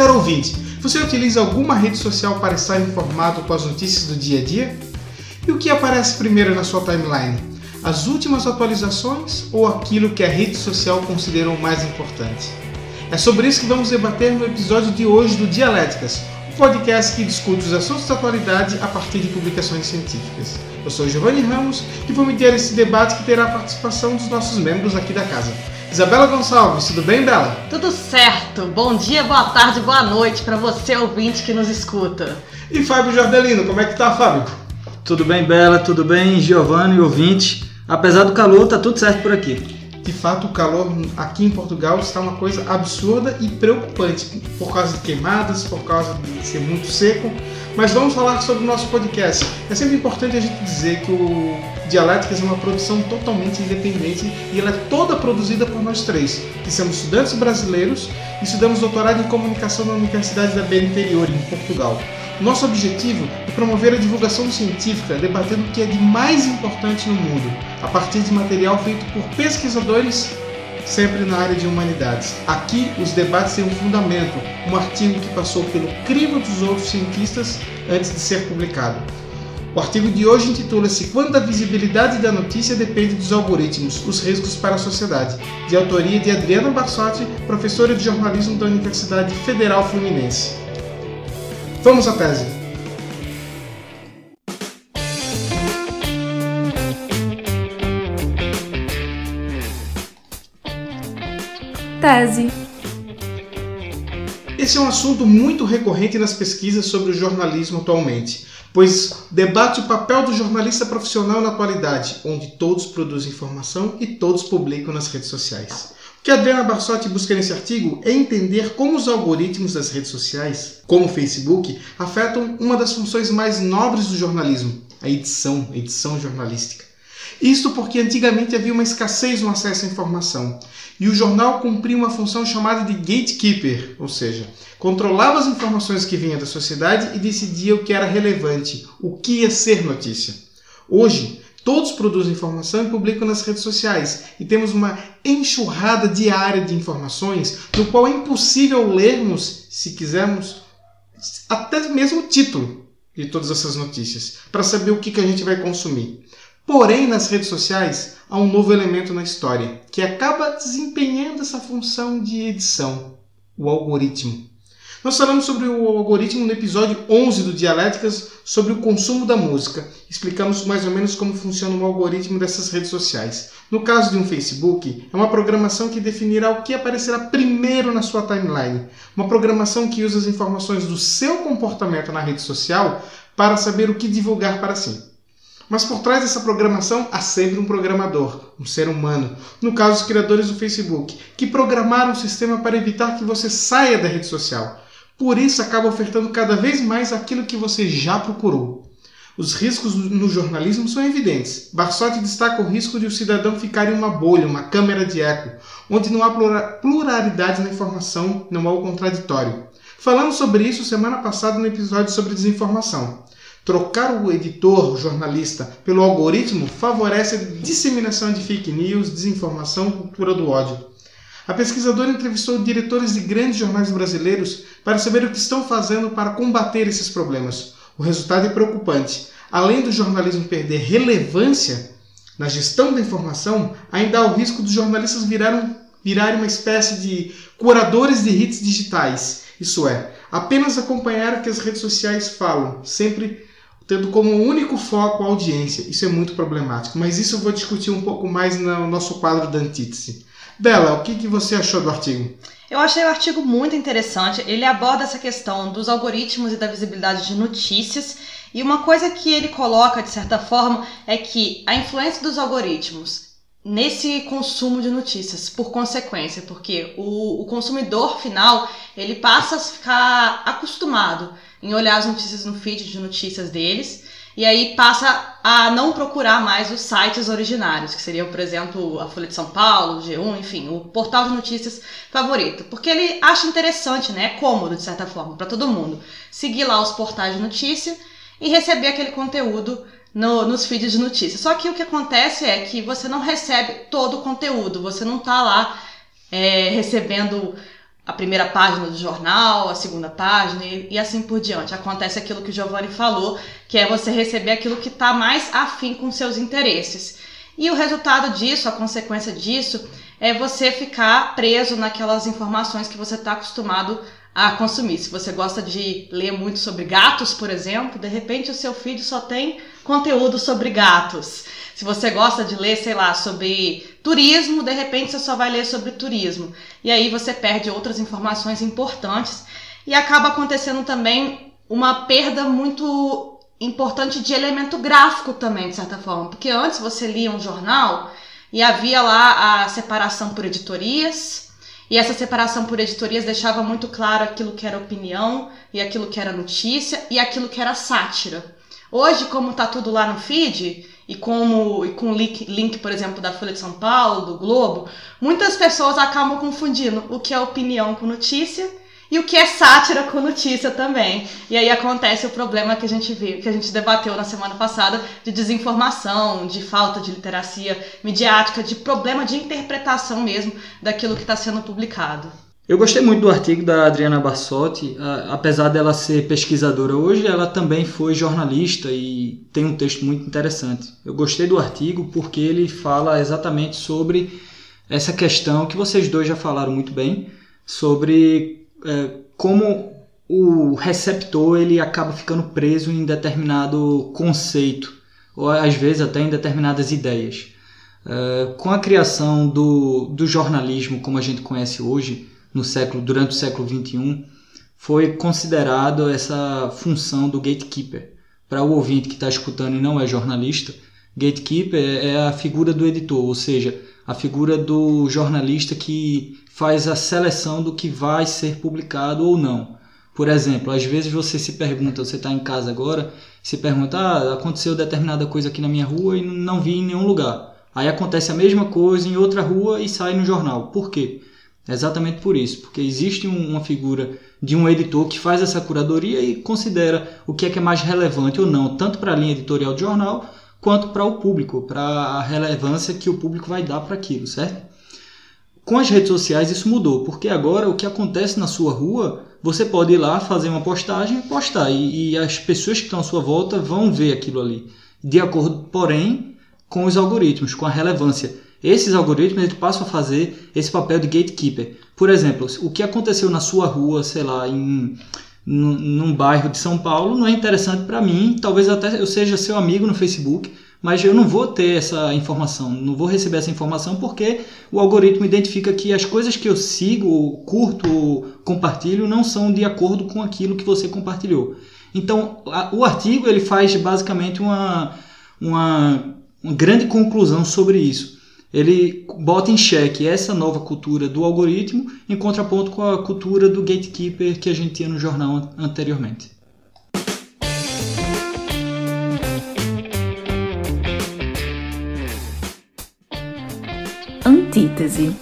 Caro ouvinte, você utiliza alguma rede social para estar informado com as notícias do dia a dia? E o que aparece primeiro na sua timeline? As últimas atualizações ou aquilo que a rede social considerou mais importante? É sobre isso que vamos debater no episódio de hoje do Dialéticas, um podcast que discute os assuntos da atualidade a partir de publicações científicas. Eu sou Giovanni Ramos e vou mediar esse debate que terá a participação dos nossos membros aqui da casa. Isabela Gonçalves, tudo bem, Bela? Tudo certo. Bom dia, boa tarde, boa noite para você ouvinte que nos escuta. E Fábio Jordelino, como é que tá, Fábio? Tudo bem, Bela? Tudo bem, Giovanni, ouvinte? Apesar do calor, tá tudo certo por aqui. De fato, o calor aqui em Portugal está uma coisa absurda e preocupante por causa de queimadas, por causa de ser muito seco. Mas vamos falar sobre o nosso podcast. É sempre importante a gente dizer que o Dialéticas é uma produção totalmente independente e ela é toda produzida por nós três, que somos estudantes brasileiros e estudamos doutorado em comunicação na Universidade da Beira Interior, em Portugal. Nosso objetivo é promover a divulgação científica, debatendo o que é de mais importante no mundo, a partir de material feito por pesquisadores sempre na área de humanidades. Aqui, os debates têm um fundamento, um artigo que passou pelo crivo dos outros cientistas antes de ser publicado. O artigo de hoje intitula-se Quando a visibilidade da notícia depende dos algoritmos, os riscos para a sociedade, de autoria de Adriana Barsotti, professora de jornalismo da Universidade Federal Fluminense. Vamos à tese. Tese. Esse é um assunto muito recorrente nas pesquisas sobre o jornalismo atualmente, pois debate o papel do jornalista profissional na atualidade, onde todos produzem informação e todos publicam nas redes sociais. O que Adriana Barsotti busca nesse artigo é entender como os algoritmos das redes sociais, como o Facebook, afetam uma das funções mais nobres do jornalismo, a edição, a edição jornalística. Isto porque antigamente havia uma escassez no acesso à informação e o jornal cumpria uma função chamada de gatekeeper, ou seja, controlava as informações que vinham da sociedade e decidia o que era relevante, o que ia ser notícia. Hoje, Todos produzem informação e publicam nas redes sociais e temos uma enxurrada diária de informações no qual é impossível lermos, se quisermos, até mesmo o título de todas essas notícias para saber o que, que a gente vai consumir. Porém, nas redes sociais há um novo elemento na história que acaba desempenhando essa função de edição: o algoritmo. Nós falamos sobre o algoritmo no episódio 11 do Dialéticas sobre o consumo da música. Explicamos mais ou menos como funciona o algoritmo dessas redes sociais. No caso de um Facebook, é uma programação que definirá o que aparecerá primeiro na sua timeline. Uma programação que usa as informações do seu comportamento na rede social para saber o que divulgar para si. Mas por trás dessa programação há sempre um programador, um ser humano, no caso os criadores do Facebook, que programaram o sistema para evitar que você saia da rede social. Por isso, acaba ofertando cada vez mais aquilo que você já procurou. Os riscos no jornalismo são evidentes. Barsotti destaca o risco de o cidadão ficar em uma bolha, uma câmera de eco, onde não há pluralidade na informação, não há o contraditório. Falamos sobre isso semana passada no episódio sobre desinformação. Trocar o editor, o jornalista, pelo algoritmo favorece a disseminação de fake news, desinformação, cultura do ódio. A pesquisadora entrevistou diretores de grandes jornais brasileiros para saber o que estão fazendo para combater esses problemas. O resultado é preocupante. Além do jornalismo perder relevância na gestão da informação, ainda há o risco dos jornalistas virarem, virarem uma espécie de curadores de hits digitais. Isso é, apenas acompanhar o que as redes sociais falam, sempre tendo como único foco a audiência. Isso é muito problemático, mas isso eu vou discutir um pouco mais no nosso quadro da antítese. Bela, o que, que você achou do artigo? Eu achei o artigo muito interessante. Ele aborda essa questão dos algoritmos e da visibilidade de notícias. E uma coisa que ele coloca, de certa forma, é que a influência dos algoritmos nesse consumo de notícias, por consequência, porque o, o consumidor final ele passa a ficar acostumado em olhar as notícias no feed de notícias deles e aí passa a não procurar mais os sites originários, que seriam, por exemplo, a Folha de São Paulo, o G1, enfim, o portal de notícias favorito. Porque ele acha interessante, né? É cômodo, de certa forma, para todo mundo. Seguir lá os portais de notícia e receber aquele conteúdo no, nos feeds de notícias. Só que o que acontece é que você não recebe todo o conteúdo, você não está lá é, recebendo a primeira página do jornal, a segunda página e, e, assim por diante. Acontece aquilo que o Giovanni falou, que é você receber aquilo que está mais afim com seus interesses. E o resultado disso, a consequência disso, é você ficar preso naquelas informações que você está acostumado a consumir. Se você gosta de ler muito sobre gatos, por exemplo, de repente o seu feed só tem conteúdo sobre gatos. Se você gosta de ler, sei lá, sobre turismo, de repente você só vai ler sobre turismo. E aí você perde outras informações importantes e acaba acontecendo também uma perda muito importante de elemento gráfico também, de certa forma. Porque antes você lia um jornal e havia lá a separação por editorias, e essa separação por editorias deixava muito claro aquilo que era opinião, e aquilo que era notícia, e aquilo que era sátira. Hoje, como está tudo lá no feed, e como e com link, link, por exemplo, da Folha de São Paulo, do Globo, muitas pessoas acabam confundindo o que é opinião com notícia e o que é sátira com notícia também. E aí acontece o problema que a gente viu, que a gente debateu na semana passada de desinformação, de falta de literacia midiática, de problema de interpretação mesmo daquilo que está sendo publicado. Eu gostei muito do artigo da Adriana Bassotti, apesar dela ser pesquisadora hoje, ela também foi jornalista e tem um texto muito interessante. Eu gostei do artigo porque ele fala exatamente sobre essa questão que vocês dois já falaram muito bem, sobre é, como o receptor ele acaba ficando preso em determinado conceito, ou às vezes até em determinadas ideias. É, com a criação do, do jornalismo como a gente conhece hoje, no século, durante o século XXI, foi considerado essa função do gatekeeper. Para o ouvinte que está escutando e não é jornalista, gatekeeper é a figura do editor, ou seja, a figura do jornalista que faz a seleção do que vai ser publicado ou não. Por exemplo, às vezes você se pergunta, você está em casa agora, se pergunta, ah, aconteceu determinada coisa aqui na minha rua e não vi em nenhum lugar. Aí acontece a mesma coisa em outra rua e sai no jornal. Por quê? Exatamente por isso, porque existe uma figura de um editor que faz essa curadoria e considera o que é que é mais relevante ou não, tanto para a linha editorial do jornal quanto para o público, para a relevância que o público vai dar para aquilo, certo? Com as redes sociais isso mudou, porque agora o que acontece na sua rua, você pode ir lá fazer uma postagem e postar, e, e as pessoas que estão à sua volta vão ver aquilo ali, de acordo, porém, com os algoritmos, com a relevância. Esses algoritmos eles passam a fazer esse papel de gatekeeper. Por exemplo, o que aconteceu na sua rua, sei lá, em num, bairro de São Paulo, não é interessante para mim. Talvez até eu seja seu amigo no Facebook, mas eu não vou ter essa informação, não vou receber essa informação porque o algoritmo identifica que as coisas que eu sigo, curto, compartilho não são de acordo com aquilo que você compartilhou. Então, a, o artigo ele faz basicamente uma, uma, uma grande conclusão sobre isso ele bota em xeque essa nova cultura do algoritmo em contraponto com a cultura do gatekeeper que a gente tinha no jornal anteriormente. Antítese.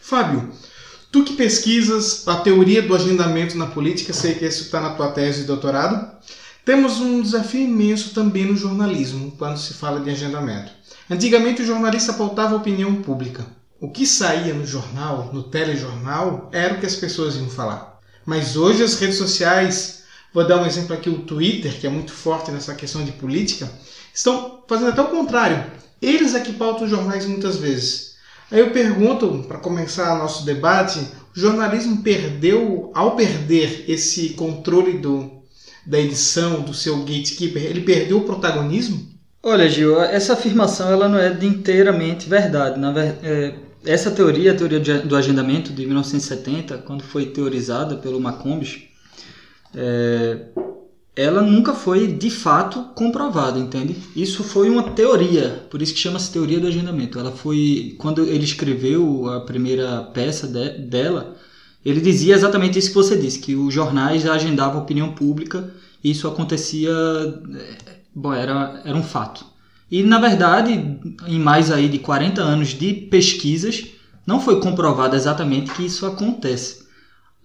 Fábio, tu que pesquisas a teoria do agendamento na política, sei que isso está na tua tese de doutorado. Temos um desafio imenso também no jornalismo, quando se fala de agendamento. Antigamente o jornalista pautava a opinião pública. O que saía no jornal, no telejornal, era o que as pessoas iam falar. Mas hoje as redes sociais, vou dar um exemplo aqui, o Twitter, que é muito forte nessa questão de política, estão fazendo até o contrário. Eles é que pautam os jornais muitas vezes. Aí eu pergunto, para começar nosso debate, o jornalismo perdeu, ao perder esse controle do, da edição, do seu gatekeeper, ele perdeu o protagonismo? Olha, Gil, essa afirmação ela não é inteiramente verdade. Na ver... É, essa teoria, a teoria do agendamento de 1970, quando foi teorizada pelo Macombs, é, ela nunca foi de fato comprovada, entende? Isso foi uma teoria, por isso que chama-se teoria do agendamento. Ela foi quando ele escreveu a primeira peça de, dela, ele dizia exatamente isso que você disse, que os jornais agendavam a opinião pública e isso acontecia, eh, bom, era, era um fato. E na verdade, em mais aí de 40 anos de pesquisas, não foi comprovado exatamente que isso acontece.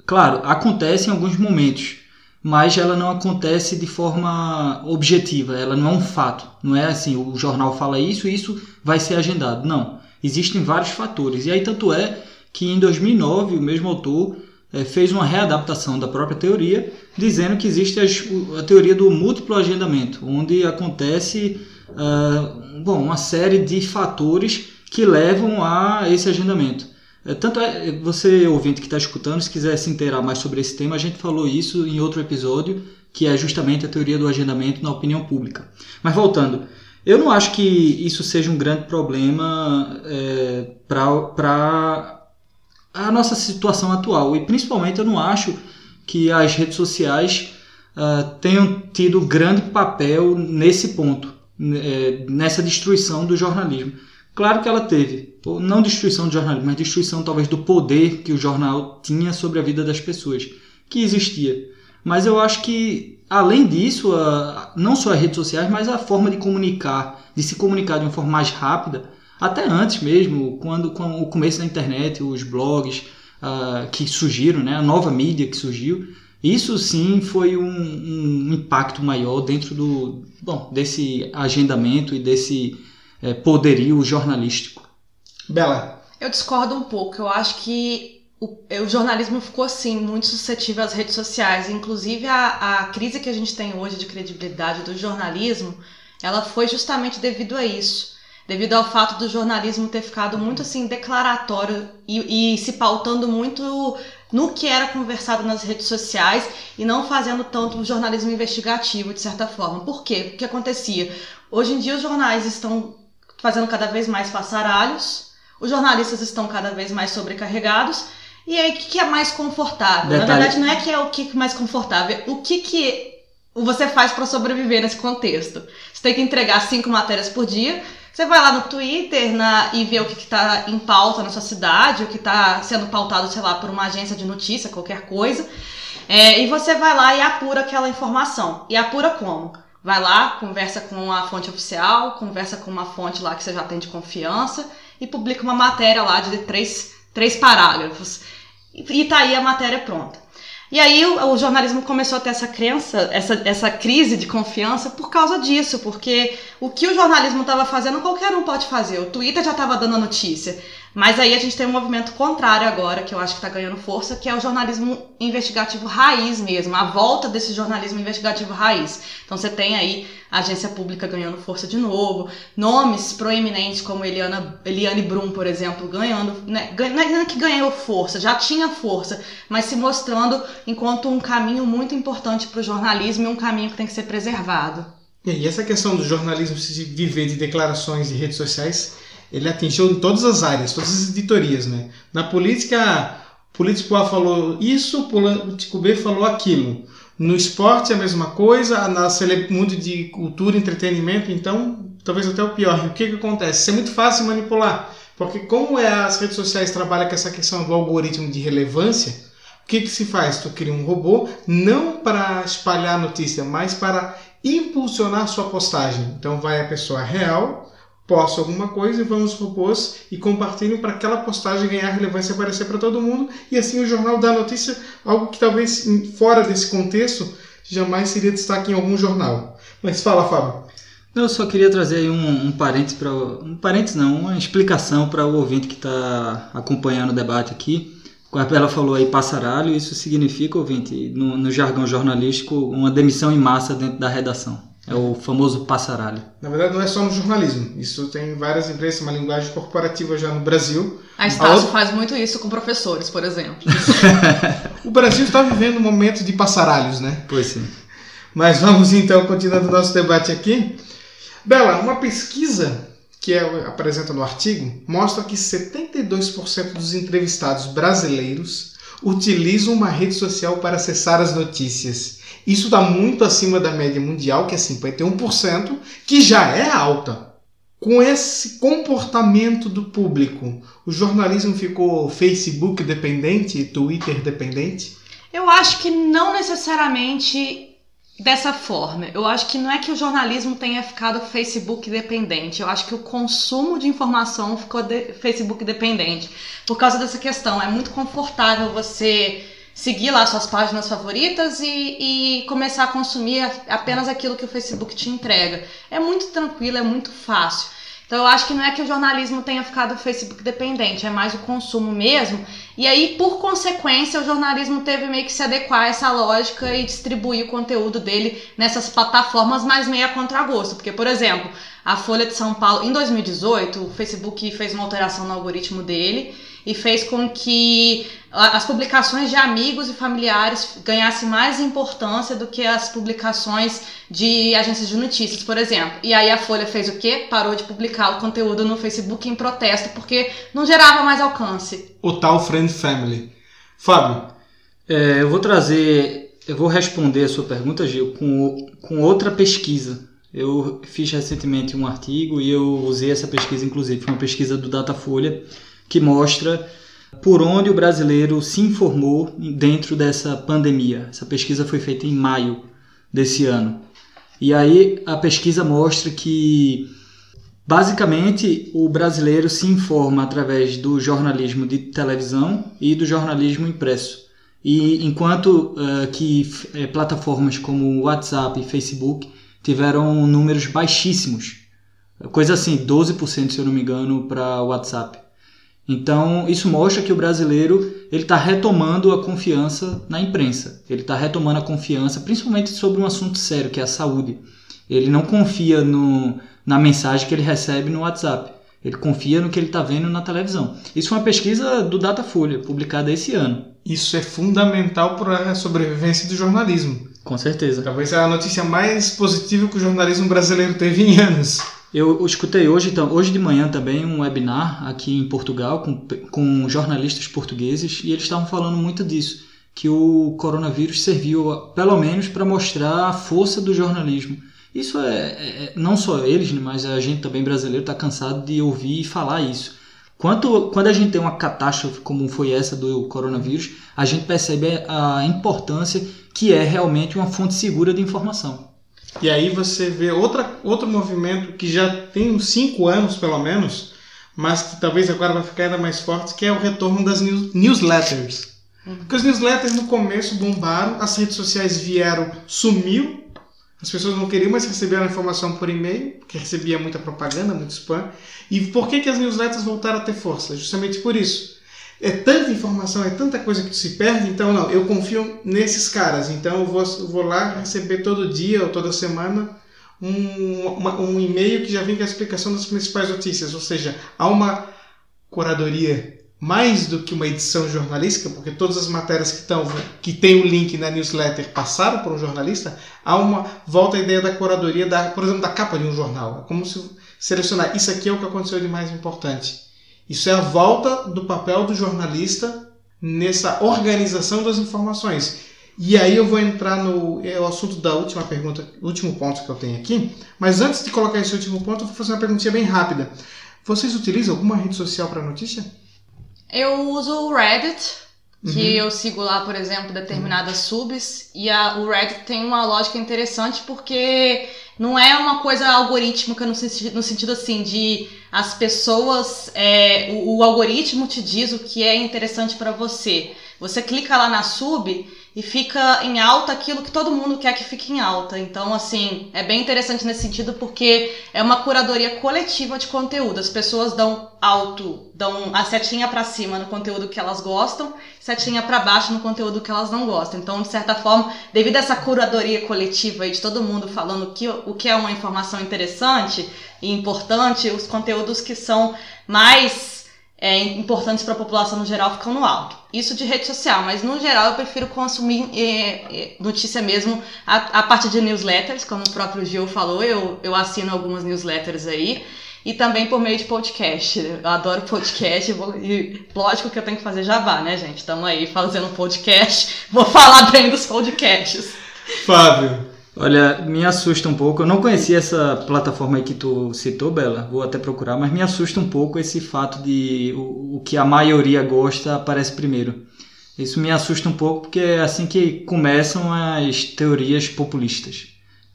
Claro, acontece em alguns momentos, mas ela não acontece de forma objetiva, ela não é um fato. Não é assim, o jornal fala isso isso vai ser agendado. Não. Existem vários fatores. E aí, tanto é que em 2009 o mesmo autor é, fez uma readaptação da própria teoria, dizendo que existe a teoria do múltiplo agendamento, onde acontece uh, bom, uma série de fatores que levam a esse agendamento. É, tanto é, você ouvinte que está escutando, se quiser se inteirar mais sobre esse tema, a gente falou isso em outro episódio, que é justamente a teoria do agendamento na opinião pública. Mas voltando, eu não acho que isso seja um grande problema é, para a nossa situação atual. E principalmente eu não acho que as redes sociais uh, tenham tido grande papel nesse ponto, é, nessa destruição do jornalismo. Claro que ela teve, não destruição do jornalismo, mas destruição talvez do poder que o jornal tinha sobre a vida das pessoas, que existia. Mas eu acho que além disso, a, não só as redes sociais, mas a forma de comunicar, de se comunicar de uma forma mais rápida, até antes mesmo, quando com o começo da internet, os blogs uh, que surgiram, né, a nova mídia que surgiu, isso sim foi um, um impacto maior dentro do bom desse agendamento e desse é, poderio jornalístico. Bela. Eu discordo um pouco. Eu acho que o, o, jornalismo ficou assim muito suscetível às redes sociais. Inclusive a, a crise que a gente tem hoje de credibilidade do jornalismo, ela foi justamente devido a isso, devido ao fato do jornalismo ter ficado muito assim declaratório e, e se pautando muito no que era conversado nas redes sociais e não fazendo tanto o jornalismo investigativo de certa forma. Por quê? O que acontecia? Hoje em dia os jornais estão fazendo cada vez mais passaralhos, os jornalistas estão cada vez mais sobrecarregados e aí, o que, é mais confortável? Detalhe. Na verdade, não é que é o que é mais confortável, é o que, que você faz para sobreviver nesse contexto. Você tem que entregar cinco matérias por dia. Você vai lá no Twitter na, e vê o que está em pauta na sua cidade, o que está sendo pautado, sei lá, por uma agência de notícia, qualquer coisa. É, e você vai lá e apura aquela informação. E apura como? Vai lá, conversa com a fonte oficial, conversa com uma fonte lá que você já tem de confiança e publica uma matéria lá de três, três parágrafos e tá aí a matéria pronta. E aí o, o, jornalismo começou a ter essa crença, essa, essa crise de confiança por causa disso, porque o que o jornalismo estava fazendo qualquer um pode fazer. O Twitter já estava dando a notícia. Mas aí a gente tem um movimento contrário agora, que eu acho que está ganhando força, que é o jornalismo investigativo raiz mesmo, a volta desse jornalismo investigativo raiz. Então você tem aí a agência pública ganhando força de novo, nomes proeminentes como Eliana, Eliane Brum, por exemplo, ganhando, né, não é que ganhou força, já tinha força, mas se mostrando enquanto um caminho muito importante para o jornalismo e um caminho que tem que ser preservado. E essa questão do jornalismo se viver de declarações de redes sociais ele atingiu em todas as áreas, todas as editorias, né? Na política, político A falou isso, político B falou aquilo. No esporte é a mesma coisa, na mundo de cultura, entretenimento, então talvez até o pior. O que que acontece? Isso é muito fácil manipular, porque como é, as redes sociais trabalham com essa questão do algoritmo de relevância, o que que se faz? Tu cria um robô não para espalhar notícia, mas para impulsionar sua postagem. Então vai a pessoa real posto alguma coisa e vamos robôs e compartilham para aquela postagem ganhar relevância e aparecer para todo mundo e assim o jornal dá notícia, algo que talvez fora desse contexto jamais seria destaque em algum jornal. Mas fala, Fábio. Eu só queria trazer aí um, um parênteses para um parênteses não, uma explicação para o ouvinte que está acompanhando o debate aqui. Ela falou aí passaralho, isso significa, ouvinte, no, no jargão jornalístico, uma demissão em massa dentro da redação. É o famoso passaralho. Na verdade, não é só no jornalismo. Isso tem várias empresas, uma linguagem corporativa já no Brasil. A Estácio outra... faz muito isso com professores, por exemplo. o Brasil está vivendo um momento de passaralhos, né? Pois sim. Mas vamos então, continuando o nosso debate aqui. Bela, uma pesquisa que é apresenta no artigo mostra que 72% dos entrevistados brasileiros utilizam uma rede social para acessar as notícias. Isso está muito acima da média mundial, que é 51%, que já é alta. Com esse comportamento do público, o jornalismo ficou Facebook dependente, Twitter dependente? Eu acho que não necessariamente dessa forma. Eu acho que não é que o jornalismo tenha ficado Facebook dependente. Eu acho que o consumo de informação ficou de Facebook dependente. Por causa dessa questão. É muito confortável você seguir lá suas páginas favoritas e, e, começar a consumir apenas aquilo que o Facebook te entrega. É muito tranquilo, é muito fácil. Então eu acho que não é que o jornalismo tenha ficado Facebook dependente, é mais o consumo mesmo. E aí, por consequência, o jornalismo teve meio que se adequar a essa lógica e distribuir o conteúdo dele nessas plataformas mais meia contragosto. Porque, por exemplo, a Folha de São Paulo, em 2018, o Facebook fez uma alteração no algoritmo dele e fez com que as publicações de amigos e familiares ganhassem mais importância do que as publicações de agências de notícias, por exemplo. E aí a Folha fez o quê? Parou de publicar o conteúdo no Facebook em protesto porque não gerava mais alcance. O tal Friend Family. Fábio. É, eu vou trazer, eu vou responder a sua pergunta, Gil, com, com outra pesquisa. Eu fiz recentemente um artigo e eu usei essa pesquisa, inclusive, foi uma pesquisa do Datafolha que mostra por onde o brasileiro se informou dentro dessa pandemia. Essa pesquisa foi feita em maio desse ano. E aí a pesquisa mostra que basicamente o brasileiro se informa através do jornalismo de televisão e do jornalismo impresso. E enquanto uh, que uh, plataformas como WhatsApp e Facebook tiveram números baixíssimos, coisa assim, 12% se eu não me engano para WhatsApp. Então, isso mostra que o brasileiro ele está retomando a confiança na imprensa. Ele está retomando a confiança, principalmente sobre um assunto sério, que é a saúde. Ele não confia no, na mensagem que ele recebe no WhatsApp. Ele confia no que ele está vendo na televisão. Isso é uma pesquisa do Datafolha, publicada esse ano. Isso é fundamental para a sobrevivência do jornalismo. Com certeza. Talvez é a notícia mais positiva que o jornalismo brasileiro teve em anos. Eu escutei hoje, então, hoje de manhã também um webinar aqui em Portugal com, com jornalistas portugueses e eles estavam falando muito disso, que o coronavírus serviu pelo menos para mostrar a força do jornalismo. Isso é, é, é não só eles, né, mas a gente também brasileiro está cansado de ouvir e falar isso. Quanto, quando a gente tem uma catástrofe como foi essa do coronavírus, a gente percebe a importância que é realmente uma fonte segura de informação. E aí você vê outra, outro movimento que já tem uns 5 anos pelo menos, mas que talvez agora vai ficar ainda mais forte, que é o retorno das news, newsletters. Uhum. Porque os newsletters no começo bombaram, as redes sociais vieram, sumiu, as pessoas não queriam mais receber a informação por e-mail, porque recebia muita propaganda, muito spam. E por que, que as newsletters voltaram a ter força? Justamente por isso é tanta informação, é tanta coisa que se perde, então não, eu confio nesses caras, então eu vou, eu vou lá receber todo dia ou toda semana um, um e-mail que já vem com a explicação das principais notícias, ou seja, há uma curadoria mais do que uma edição jornalística, porque todas as matérias que estão que tem o link na newsletter passaram por um jornalista, há uma volta à ideia da curadoria da, por exemplo, da capa de um jornal, é como se selecionar isso aqui é o que aconteceu de mais importante. Isso é a volta do papel do jornalista nessa organização das informações. E aí eu vou entrar no é o assunto da última pergunta, último ponto que eu tenho aqui. Mas antes de colocar esse último ponto, eu vou fazer uma perguntinha bem rápida. Vocês utilizam alguma rede social para notícia? Eu uso o Reddit, que uhum. eu sigo lá, por exemplo, determinadas uhum. subs. E a, o Reddit tem uma lógica interessante porque não é uma coisa algorítmica no, no sentido assim de as pessoas, é, o, o, algoritmo te diz o que é interessante para você. Você clica lá na sub e fica em alta aquilo que todo mundo quer que fique em alta. Então, assim, é bem interessante nesse sentido porque é uma curadoria coletiva de conteúdo. As pessoas dão alto, dão a setinha para cima no conteúdo que elas gostam, setinha para baixo no conteúdo que elas não gostam. Então, de certa forma, devido a essa curadoria coletiva aí de todo mundo falando que, o que é uma informação interessante e importante, os conteúdos que são mais é, importantes para a população no geral ficam no alto. Isso de rede social, mas no geral eu prefiro consumir é, notícia mesmo a, a partir de newsletters, como o próprio Gil falou, eu, eu assino algumas newsletters aí. E também por meio de podcast. Eu adoro podcast e lógico que eu tenho que fazer jabá, né, gente? Estamos aí fazendo podcast. Vou falar bem dos podcasts. Fábio, Olha, me assusta um pouco. Eu não conhecia essa plataforma aí que tu citou, Bela. Vou até procurar, mas me assusta um pouco esse fato de o, o que a maioria gosta aparece primeiro. Isso me assusta um pouco porque é assim que começam as teorias populistas.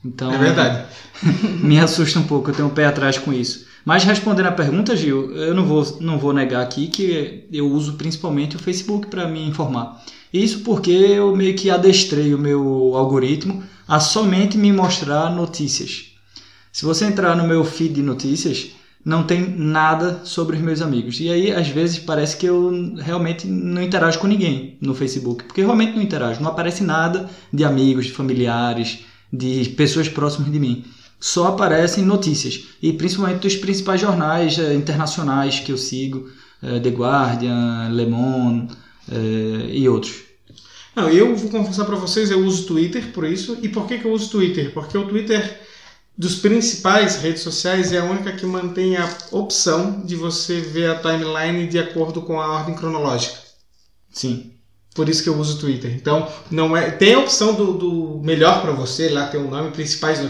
Então, é verdade. me assusta um pouco, eu tenho um pé atrás com isso. Mas respondendo a pergunta, Gil, eu não vou, não vou negar aqui que eu uso principalmente o Facebook para me informar. Isso porque eu meio que adestrei o meu algoritmo a somente me mostrar notícias. Se você entrar no meu feed de notícias, não tem nada sobre os meus amigos. E aí, às vezes, parece que eu realmente não interajo com ninguém no Facebook, porque realmente não interajo, não aparece nada de amigos, de familiares, de pessoas próximas de mim. Só aparecem notícias, e principalmente dos principais jornais eh, internacionais que eu sigo, eh, The Guardian, Le Monde eh, e outros. Não, eu vou confessar para vocês, eu uso Twitter por isso. E por que, que eu uso Twitter? Porque o Twitter dos principais redes sociais é a única que mantém a opção de você ver a timeline de acordo com a ordem cronológica. Sim. Por isso que eu uso o Twitter. Então, não é tem a opção do, do melhor para você, lá tem o nome, principais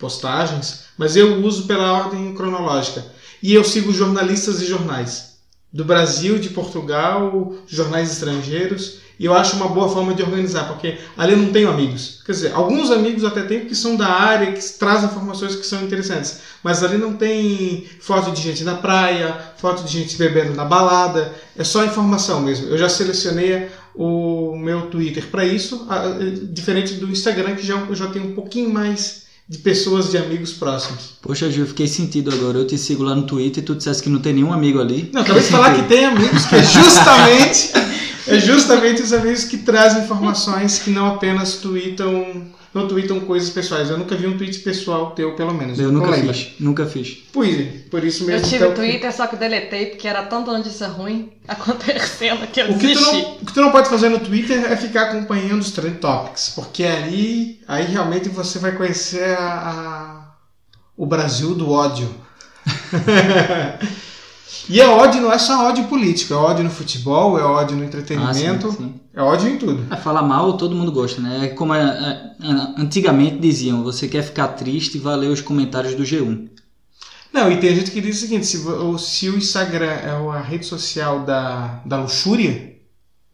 postagens, mas eu uso pela ordem cronológica. E eu sigo jornalistas e jornais. Do Brasil, de Portugal, jornais estrangeiros. E eu acho uma boa forma de organizar, porque ali eu não tenho amigos. Quer dizer, alguns amigos até tenho que são da área, que trazem informações que são interessantes. Mas ali não tem foto de gente na praia, foto de gente bebendo na balada. É só informação mesmo. Eu já selecionei o meu Twitter para isso, diferente do Instagram, que já, eu já tenho um pouquinho mais de pessoas, de amigos próximos. Poxa, Gil, fiquei sentido agora. Eu te sigo lá no Twitter e tu disseste que não tem nenhum amigo ali. Não, talvez falar que tem amigos, que é justamente é justamente os amigos que trazem informações que não apenas tweetam, não tweetam coisas pessoais. Eu nunca vi um tweet pessoal teu, pelo menos. Eu, nunca fiz. Nunca fiz. Pois é, por isso mesmo. Eu tive então, Twitter, só que deletei porque era tanta notícia ruim acontecendo que eu o que, tu não, o que tu não pode fazer no Twitter é ficar acompanhando os trend topics, porque ali, aí realmente você vai conhecer a, a o Brasil do ódio. E é ódio não é só ódio político, é ódio no futebol, é ódio no entretenimento, Ah, sim, sim. é ódio em tudo. É, falar mal todo mundo gosta, né? É como é, é, antigamente diziam, você quer ficar triste, vai ler os comentários do G1. Não, e tem gente que diz o seguinte: se, se o Instagram é a rede social da, da luxúria,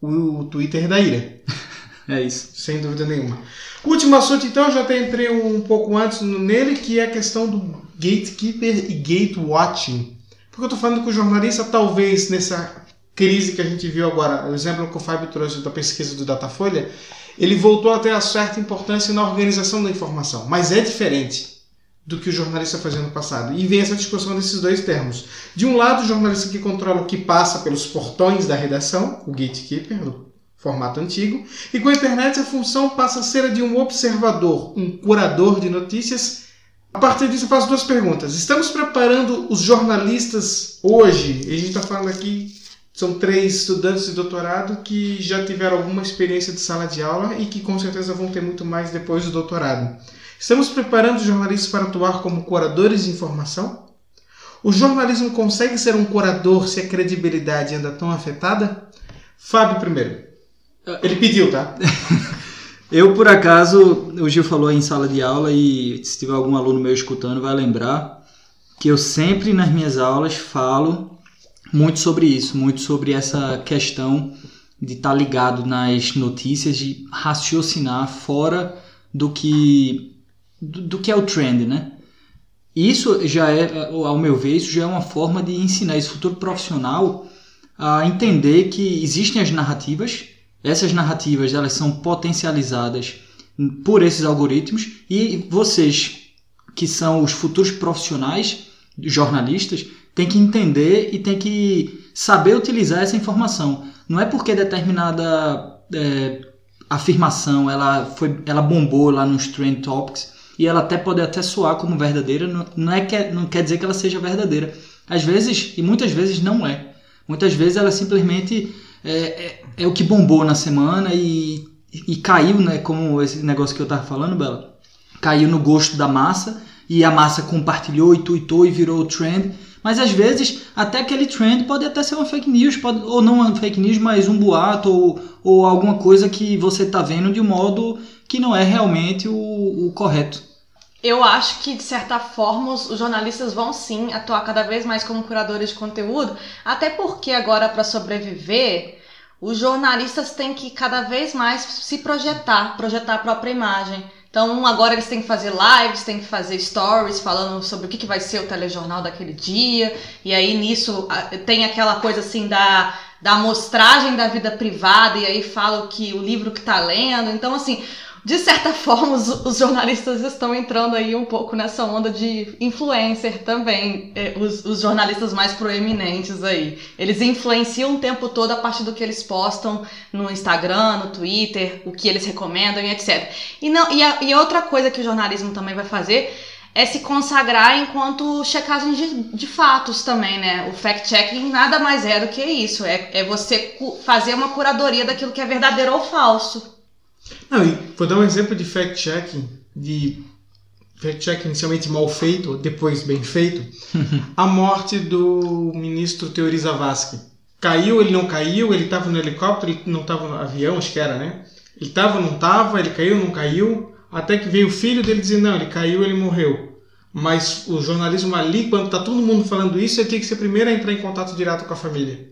o, o Twitter é da ira, É isso. sem dúvida nenhuma. Último assunto, então, eu já até entrei um pouco antes nele, que é a questão do gatekeeper e gatewatching. Porque eu estou falando que o jornalista, talvez nessa crise que a gente viu agora, o exemplo que o Fábio trouxe da pesquisa do Datafolha, ele voltou a ter a certa importância na organização da informação, mas é diferente do que o jornalista fazia no passado. E vem essa discussão desses dois termos. De um lado, o jornalista que controla o que passa pelos portões da redação, o gatekeeper, do formato antigo, e com a internet a função passa a ser a de um observador, um curador de notícias. A partir disso, eu faço duas perguntas. Estamos preparando os jornalistas hoje? E a gente está falando aqui, são três estudantes de doutorado que já tiveram alguma experiência de sala de aula e que com certeza vão ter muito mais depois do doutorado. Estamos preparando os jornalistas para atuar como curadores de informação? O jornalismo consegue ser um curador se a credibilidade anda tão afetada? Fábio primeiro. Ele pediu, tá? Eu, por acaso, o Gil falou em sala de aula e se tiver algum aluno meu escutando vai lembrar que eu sempre nas minhas aulas falo muito sobre isso, muito sobre essa questão de estar ligado nas notícias, de raciocinar fora do que do, do que é o trend, né? Isso já é, ao meu ver, isso já é uma forma de ensinar esse futuro profissional a entender que existem as narrativas, essas narrativas elas são potencializadas por esses algoritmos e vocês que são os futuros profissionais, jornalistas, têm que entender e têm que saber utilizar essa informação. Não é porque determinada é, afirmação ela foi, ela bombou lá nos trend topics e ela até pode até soar como verdadeira, não, não é que não quer dizer que ela seja verdadeira. Às vezes e muitas vezes não é. Muitas vezes ela simplesmente é, é, é o que bombou na semana e, e caiu, né? Como esse negócio que eu tava falando, Bela. Caiu no gosto da massa e a massa compartilhou e tuitou e virou o trend. Mas às vezes até aquele trend pode até ser uma fake news, pode, ou não uma fake news, mas um boato ou, ou alguma coisa que você está vendo de um modo que não é realmente o, o correto. Eu acho que, de certa forma, os jornalistas vão sim atuar cada vez mais como curadores de conteúdo, até porque agora, para sobreviver, os jornalistas têm que cada vez mais se projetar, projetar a própria imagem. Então, agora eles têm que fazer lives, têm que fazer stories falando sobre o que, vai ser o telejornal daquele dia. E aí, nisso, tem aquela coisa assim da, da amostragem da vida privada, e aí fala o que o livro que tá lendo. Então, assim, de certa forma, os, os, jornalistas estão entrando aí um pouco nessa onda de influencer também. É, os, os, jornalistas mais proeminentes aí. Eles influenciam o tempo todo a partir do que eles postam no Instagram, no Twitter, o que eles recomendam e etc. E, não, e, a, e outra coisa que o jornalismo também vai fazer é se consagrar enquanto checagem de, de fatos também, né? O fact-checking nada mais é do que isso. É, é você fazer uma curadoria daquilo que é verdadeiro ou falso. Não, e vou dar um exemplo de fact-checking, de fact-checking inicialmente mal feito, depois bem feito. a morte do ministro Teori Zavascki. Caiu, ele não caiu, ele estava no helicóptero, ele não estava no avião, acho que era, né? Ele estava, não estava, ele caiu, não caiu, até que veio o filho dele dizer, não, ele caiu, ele morreu. Mas o jornalismo ali, quando está todo mundo falando isso, ele tinha que ser primeiro a entrar em contato direto com a família.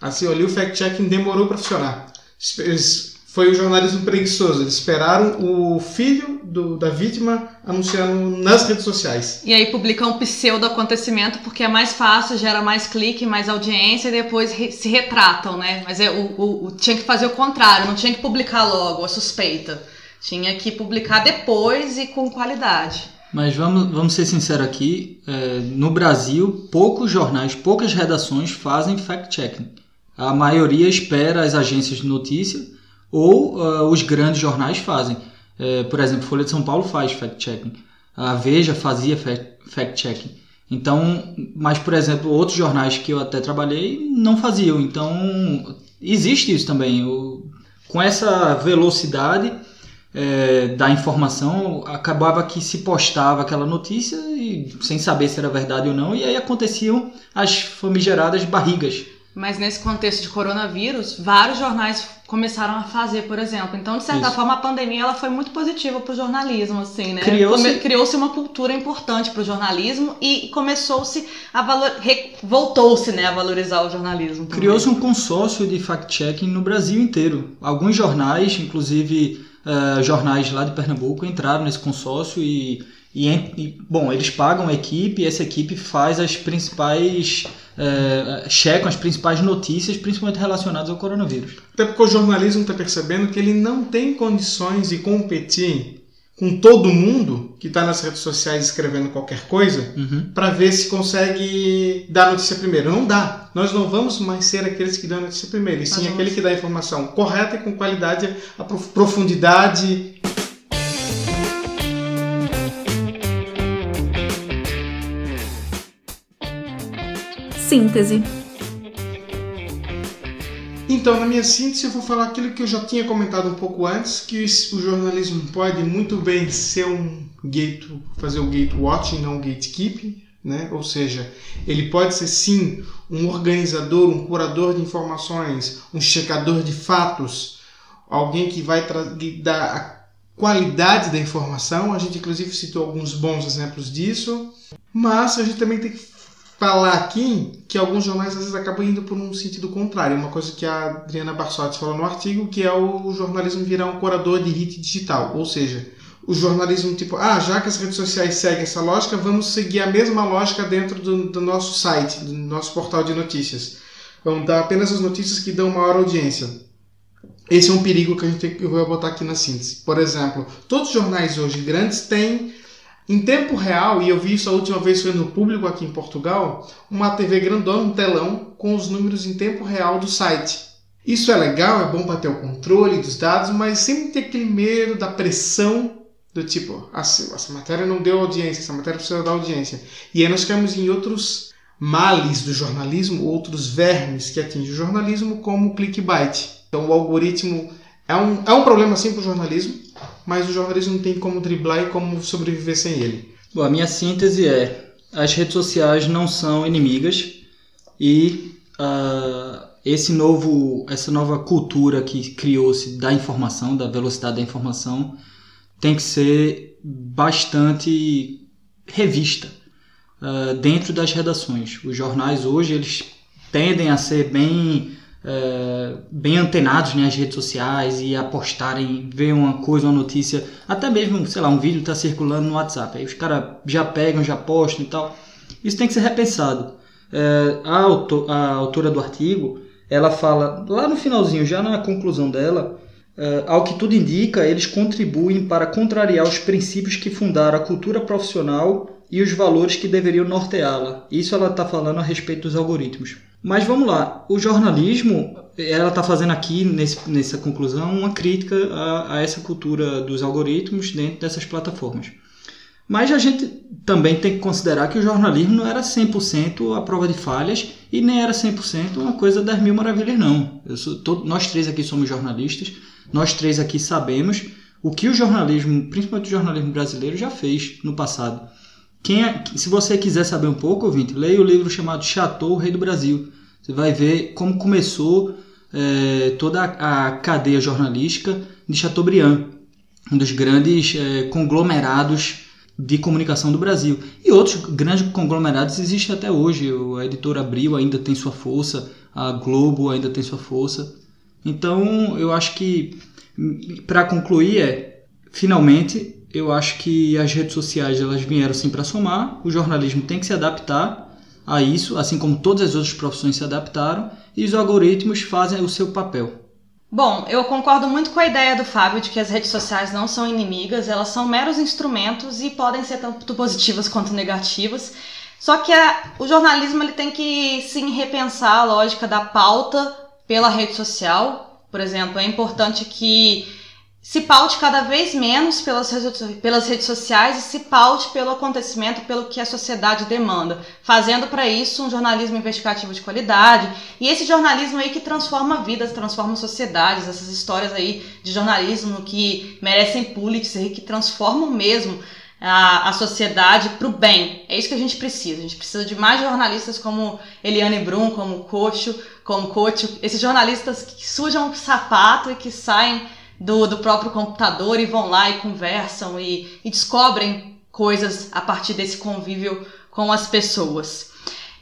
Assim, ali o fact-checking demorou para funcionar. Eles foi o jornalismo preguiçoso. Eles esperaram o filho do, da vítima anunciando nas redes sociais. E aí publicam um pseudo acontecimento porque é mais fácil, gera mais clique, mais audiência e depois re, se retratam, né? Mas é, o, o, o, tinha que fazer o contrário, não tinha que publicar logo a suspeita. Tinha que publicar depois e com qualidade. Mas vamos, vamos ser sinceros aqui, é, no Brasil, poucos jornais, poucas redações fazem fact-checking. A maioria espera as agências de notícia ou uh, os grandes jornais fazem. É, por exemplo, Folha de São Paulo faz fact-checking, a Veja fazia fact-checking. Então, mas por exemplo, outros jornais que eu até trabalhei não faziam. Então, existe isso também. Eu, com essa velocidade é, da informação, acabava que se postava aquela notícia e, sem saber se era verdade ou não, e aí aconteciam as famigeradas barrigas. Mas nesse contexto de coronavírus, vários jornais começaram a fazer, por exemplo. Então, de certa Isso. forma, a pandemia ela foi muito positiva para o jornalismo, assim, né? Criou-se Criou uma cultura importante para o jornalismo e começou-se a valor... voltou-se, né, a valorizar o jornalismo. Criou-se um consórcio de fact-checking no Brasil inteiro. Alguns jornais, inclusive uh, jornais lá de Pernambuco, entraram nesse consórcio e e, e, bom, eles pagam a equipe e essa equipe faz as principais. É, checam as principais notícias, principalmente relacionadas ao coronavírus. Até porque o jornalismo está percebendo que ele não tem condições de competir com todo mundo que está nas redes sociais escrevendo qualquer coisa uhum. para ver se consegue dar notícia primeiro. Não dá. Nós não vamos mais ser aqueles que dão notícia primeiro, e sim aquele que dá a informação correta e com qualidade, a profundidade síntese. Então, na minha síntese, eu vou falar aquilo que eu já tinha comentado um pouco antes, que o jornalismo pode muito bem ser um gate, fazer o gatewatching, não o gatekeeping, né? Ou seja, ele pode ser sim um organizador, um curador de informações, um checador de fatos, alguém que vai dar a qualidade da informação. A gente inclusive citou alguns bons exemplos disso, mas a gente também tem que falar aqui que alguns jornais às vezes acabam indo por um sentido contrário. Uma coisa que a Adriana Barsotti falou no artigo, que é o jornalismo virar um curador de hit digital. Ou seja, o jornalismo tipo, ah, já que as redes sociais seguem essa lógica, vamos seguir a mesma lógica dentro do, do nosso site, do nosso portal de notícias. Vamos dar apenas as notícias que dão maior audiência. Esse é um perigo que a gente tem, vou botar aqui na síntese. Por exemplo, todos os jornais hoje grandes têm em tempo real, e eu vi isso a última vez foi no público aqui em Portugal, uma TV grandona, um telão com os números em tempo real do site. Isso é legal, é bom para ter o controle dos dados, mas sempre tem aquele medo da pressão do tipo, ah, essa matéria não deu audiência, essa matéria precisa dar audiência. E aí nós caímos em outros males do jornalismo, outros vermes que atingem o jornalismo, como o clickbait. Então o algoritmo é um, é um problema sim para o jornalismo, mas o jornalismo não tem como driblar e como sobreviver sem ele. Bom, a minha síntese é: as redes sociais não são inimigas e uh, esse novo, essa nova cultura que criou-se da informação, da velocidade da informação, tem que ser bastante revista uh, dentro das redações. Os jornais hoje eles tendem a ser bem é, bem antenados nas né, redes sociais e apostarem, ver uma coisa, uma notícia, até mesmo, sei lá, um vídeo está circulando no WhatsApp, aí os caras já pegam, já postam e tal. Isso tem que ser repensado. É, a, autor, a autora do artigo, ela fala lá no finalzinho, já na conclusão dela, Uh, ao que tudo indica, eles contribuem para contrariar os princípios que fundaram a cultura profissional e os valores que deveriam norteá-la. Isso ela está falando a respeito dos algoritmos. Mas vamos lá, o jornalismo, ela está fazendo aqui nesse, nessa conclusão uma crítica a, a, essa cultura dos algoritmos dentro dessas plataformas. Mas a gente também tem que considerar que o jornalismo não era 100% a prova de falhas e nem era 100% uma coisa das mil maravilhas, não. Sou, todo, nós três aqui somos jornalistas, nós três aqui sabemos o que o jornalismo, principalmente o jornalismo brasileiro, já fez no passado. Quem é, se você quiser saber um pouco, ouvinte, leia o livro chamado Chateau, o Rei do Brasil. Você vai ver como começou é, toda a cadeia jornalística de Chateaubriand, um dos grandes é, conglomerados de comunicação do Brasil. E outros grandes conglomerados existem até hoje. A editora Abril ainda tem sua força, a Globo ainda tem sua força. Então, eu acho que, para concluir, é finalmente eu acho que as redes sociais elas vieram sim para somar, o jornalismo tem que se adaptar a isso, assim como todas as outras profissões se adaptaram, e os algoritmos fazem o seu papel. Bom, eu concordo muito com a ideia do Fábio de que as redes sociais não são inimigas, elas são meros instrumentos e podem ser tanto positivas quanto negativas. Só que a, o jornalismo ele tem que sim repensar a lógica da pauta pela rede social. Por exemplo, é importante que se paute cada vez menos pelas, pelas redes sociais e se paute pelo acontecimento, pelo que a sociedade demanda, fazendo para isso um jornalismo investigativo de qualidade e esse jornalismo aí que transforma vidas, transforma sociedades, essas histórias aí de jornalismo que merecem Pulitzer que transformam mesmo a, a sociedade para o bem. É isso que a gente precisa. A gente precisa de mais jornalistas como Eliane Brum, como Cocho, como Cocho, esses jornalistas que sujam o sapato e que saem do, do próprio computador e vão lá e conversam e, e descobrem coisas a partir desse convívio com as pessoas.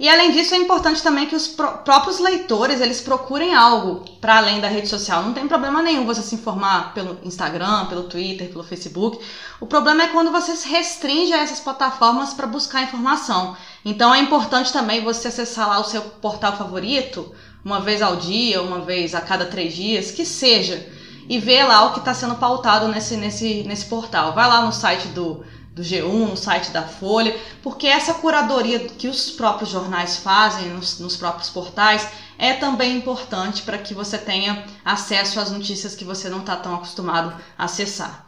E além disso, é importante também que os próprios leitores eles procurem algo para além da rede social. Não tem problema nenhum você se informar pelo Instagram, pelo Twitter, pelo Facebook. O problema é quando você se restringe a essas plataformas para buscar informação. Então é importante também você acessar lá o seu portal favorito uma vez ao dia, uma vez a cada três dias, que seja e ver lá o que está sendo pautado nesse, nesse, nesse portal. Vai lá no site do, do G1, no site da Folha, porque essa curadoria que os próprios jornais fazem nos, nos próprios portais é também importante para que você tenha acesso às notícias que você não está tão acostumado a acessar.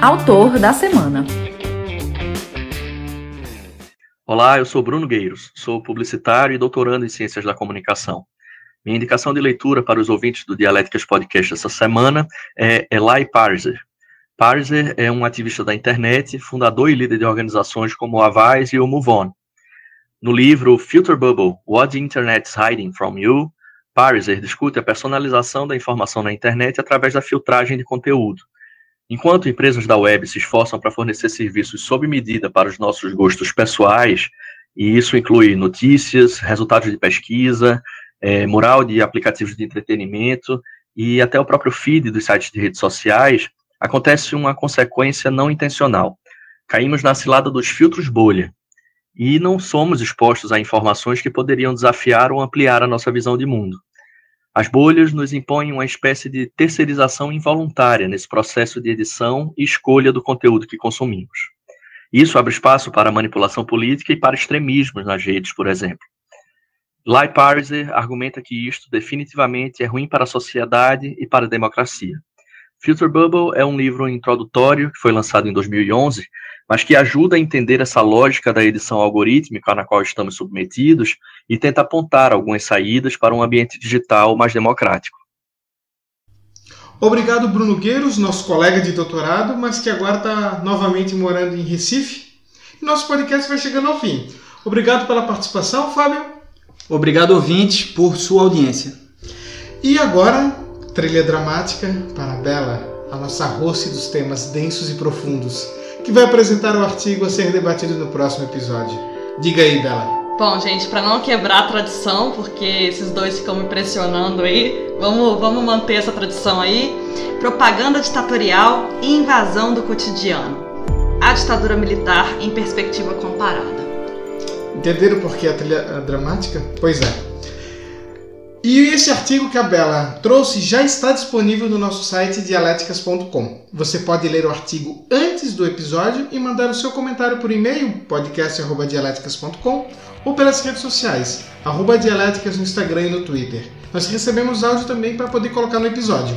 Autor da semana. Olá, eu sou Bruno Gueiros, sou publicitário e doutorando em Ciências da Comunicação. Minha indicação de leitura para os ouvintes do Dialéticas Podcast essa semana é Eli Parser. Parser é um ativista da internet, fundador e líder de organizações como a Vice e o Move On. No livro Filter Bubble, What the Internet is Hiding from You, Parser discute a personalização da informação na internet através da filtragem de conteúdo, Enquanto empresas da web se esforçam para fornecer serviços sob medida para os nossos gostos pessoais, e isso inclui notícias, resultados de pesquisa, é, mural de aplicativos de entretenimento e até o próprio feed dos sites de redes sociais, acontece uma consequência não intencional. Caímos na cilada dos filtros bolha e não somos expostos a informações que poderiam desafiar ou ampliar a nossa visão de mundo. As bolhas nos impõem uma espécie de terceirização involuntária nesse processo de edição e escolha do conteúdo que consumimos. Isso abre espaço para manipulação política e para extremismos nas redes, por exemplo. Lai Parser argumenta que isto definitivamente é ruim para a sociedade e para a democracia. Filter Bubble é um livro introdutório que foi lançado em 2011 mas que ajuda a entender essa lógica da edição algorítmica na qual estamos submetidos e tenta apontar algumas saídas para um ambiente digital mais democrático. Obrigado, Bruno Gueiros, nosso colega de doutorado, mas que agora está novamente morando em Recife. Nosso podcast vai chegando ao fim. Obrigado pela participação, Fábio. Obrigado, ouvinte, por sua audiência. E agora, trilha dramática para a Bela, a nossa host dos temas densos e profundos que vai apresentar o artigo a ser debatido no próximo episódio. Diga aí, Bela. Bom, gente, para não quebrar a tradição, porque esses dois ficam me pressionando aí, vamos, vamos manter essa tradição aí. Propaganda ditatorial e invasão do cotidiano. A ditadura militar em perspectiva comparada. Entenderam por que a trilha dramática? Pois é. E esse artigo que a Bela trouxe já está disponível no nosso site dialéticas.com. Você pode ler o artigo antes do episódio e mandar o seu comentário por e-mail podcast@dialéticas.com ou pelas redes sociais, arroba dialéticas no Instagram e no Twitter. Nós recebemos áudio também para poder colocar no episódio.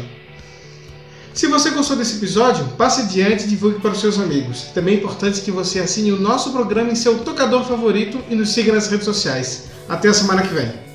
Se você gostou desse episódio, passe adiante e divulgue para os seus amigos. Também é importante que você assine o nosso programa em seu tocador favorito e nos siga nas redes sociais. Até a semana que vem.